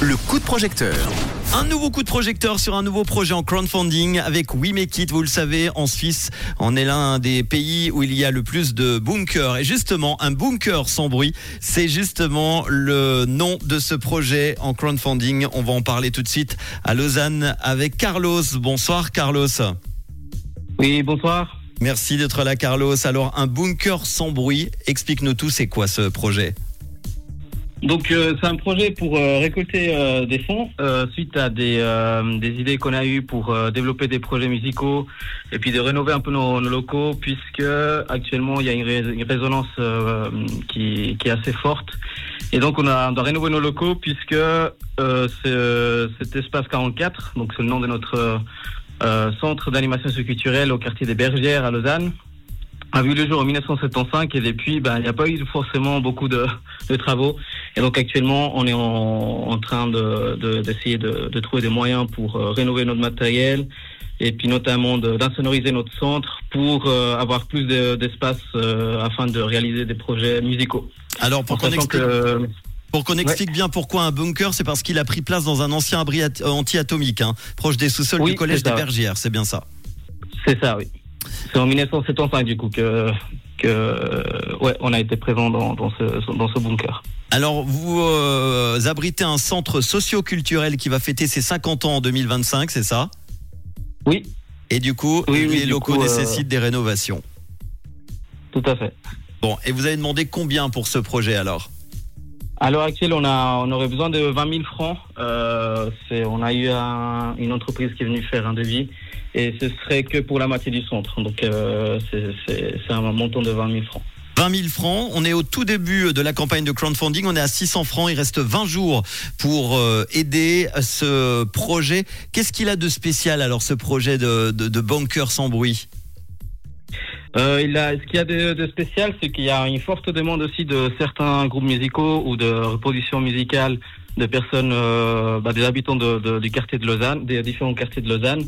Le coup de projecteur. Un nouveau coup de projecteur sur un nouveau projet en crowdfunding avec We Make It. Vous le savez, en Suisse, on est l'un des pays où il y a le plus de bunkers. Et justement, un bunker sans bruit, c'est justement le nom de ce projet en crowdfunding. On va en parler tout de suite à Lausanne avec Carlos. Bonsoir Carlos. Oui, bonsoir. Merci d'être là Carlos. Alors, un bunker sans bruit, explique-nous tout, c'est quoi ce projet? Donc euh, c'est un projet pour euh, récolter euh, des fonds euh, suite à des, euh, des idées qu'on a eues pour euh, développer des projets musicaux et puis de rénover un peu nos, nos locaux puisque actuellement il y a une, une résonance qui, qui est assez forte et donc on, a, on doit rénover nos locaux puisque cet espace 44 donc c'est le nom de notre centre d'animation socioculturelle au quartier des Bergères à Lausanne a vu le jour en 1975 et depuis, ben, il n'y a pas eu forcément beaucoup de, de travaux. Et donc actuellement, on est en, en train de, de- d'essayer de, de trouver des moyens pour euh, rénover notre matériel et puis notamment d'insonoriser notre centre pour euh, avoir plus de- d'espace euh, afin de réaliser des projets musicaux. Alors, pour qu'on explique, que- pour qu'on explique bien pourquoi un bunker, c'est parce qu'il a pris place dans un ancien abri at- anti-atomique, hein, proche des sous-sols Oui, du collège des. Bergières, c'est bien ça. C'est ça, oui. C'est en 1975 du coup que, que ouais, on a été présent dans, dans, ce, dans ce bunker. Alors, vous euh, abritez un centre socio-culturel qui va fêter ses 50 ans en 2025, c'est ça? Oui, Et du coup, Oui, les locaux coup, euh, nécessitent des rénovations. tout à fait. Bon, et vous avez demandé combien pour ce projet alors? À l'heure actuelle, on, a, on aurait besoin de 20 000 francs. Euh, on a eu un- une entreprise qui est venue faire un devis et ce serait que pour la moitié du centre. Donc, euh, c'est un montant de 20 000 francs. 20 000 francs. On est au tout début de la campagne de crowdfunding. On est à 600 francs. Il reste 20 jours pour euh, aider ce projet. Qu'est-ce qu'il a de spécial alors ce projet de, de, de bunker sans bruit? Euh, il a, ce qu'il y a de, spécial, c'est qu'il y a une forte demande aussi de certains groupes musicaux ou de reproductions musicales de personnes, euh, bah, des habitants de- du quartier de Lausanne, des différents quartiers de Lausanne.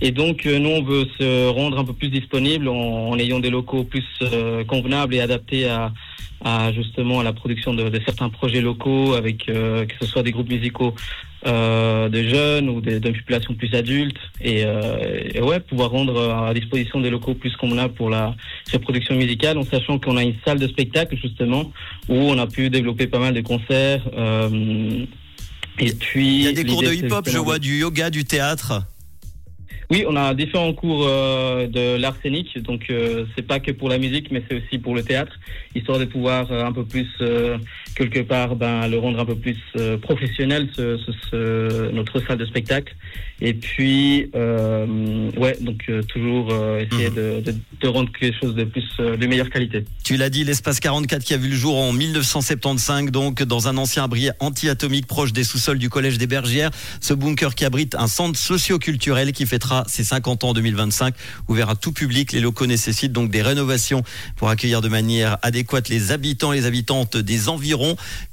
Et donc, euh, nous, on veut se rendre un peu plus disponible en, en ayant des locaux plus euh, convenables et adaptés à, à justement à la production de, de certains projets locaux, avec euh, que ce soit des groupes musicaux euh, de jeunes ou des, de populations plus adultes, et, euh, et ouais, pouvoir rendre euh, à disposition des locaux plus convenables pour la reproduction musicale, en sachant qu'on a une salle de spectacle justement où on a pu développer pas mal de concerts. euh, et puis, Il y a des cours de hip-hop, je vois du yoga, du théâtre. Oui, on a différents cours euh, de l'art scénique, donc euh, c'est pas que pour la musique, mais c'est aussi pour le théâtre, histoire de pouvoir euh, un peu plus euh, quelque part ben, le rendre un peu plus euh, professionnel ce, ce- ce- notre salle de spectacle. Et puis euh, ouais, donc euh, toujours essayer Mhm. de, de, de rendre quelque chose de plus de meilleure qualité. Tu l'as dit, l'espace 44 qui a vu le jour en 1975, donc dans un ancien abri anti-atomique proche des sous-sols du collège des Bergières. Ce bunker qui abrite un centre socio-culturel qui fêtera ses 50 ans en 2025, ouvert à tout public. Les locaux nécessitent donc des rénovations pour accueillir de manière adéquate les habitants, les habitantes des environs.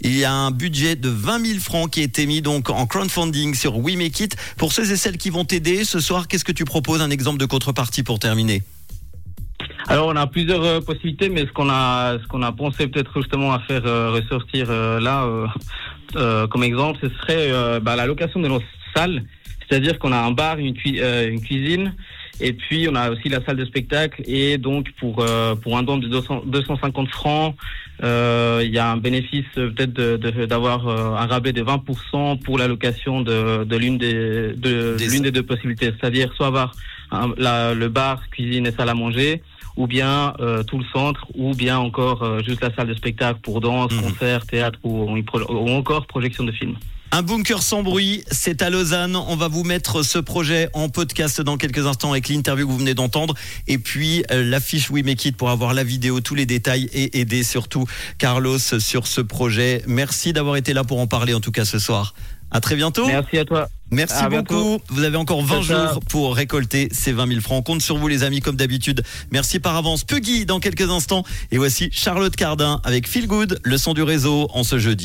Il y a un budget de 20 000 francs qui a été mis donc en crowdfunding sur We Make It. Pour ceux et celles qui vont t'aider ce soir, qu'est-ce que tu proposes Un exemple de contrepartie pour terminer? Alors on a plusieurs euh, possibilités, mais ce qu'on a, ce qu'on a pensé peut-être justement à faire euh, ressortir euh, là comme exemple, ce serait bah, la location de nos salles. C'est-à-dire qu'on a un bar, une, cui- euh, une cuisine, et puis on a aussi la salle de spectacle. Et donc pour euh, pour un don de 200 250 francs, euh, il y a un bénéfice peut-être de- de- d'avoir euh, un rabais de 20% pour la location de, de l'une des de Des- l'une des deux possibilités, c'est-à-dire soit avoir un- la- le bar, cuisine et salle à manger, ou bien euh, tout le centre, ou bien encore euh, juste la salle de spectacle pour danse, Mhm. concert, théâtre ou, ou encore projection de films. Un bunker sans bruit, c'est à Lausanne. On va vous mettre ce projet en podcast dans quelques instants avec l'interview que vous venez d'entendre. Et puis euh, l'affiche We Make It pour avoir la vidéo, tous les détails et aider surtout Carlos sur ce projet. Merci d'avoir été là pour en parler en tout cas ce soir. À très bientôt. Merci à toi. Merci À beaucoup. Vous avez encore 20 Ciao, ciao. jours pour récolter ces 20 000 francs. On compte sur vous les amis comme d'habitude. Merci par avance. Puggy dans quelques instants. Et voici Charlotte Cardin avec Feel Good, le son du réseau en ce jeudi.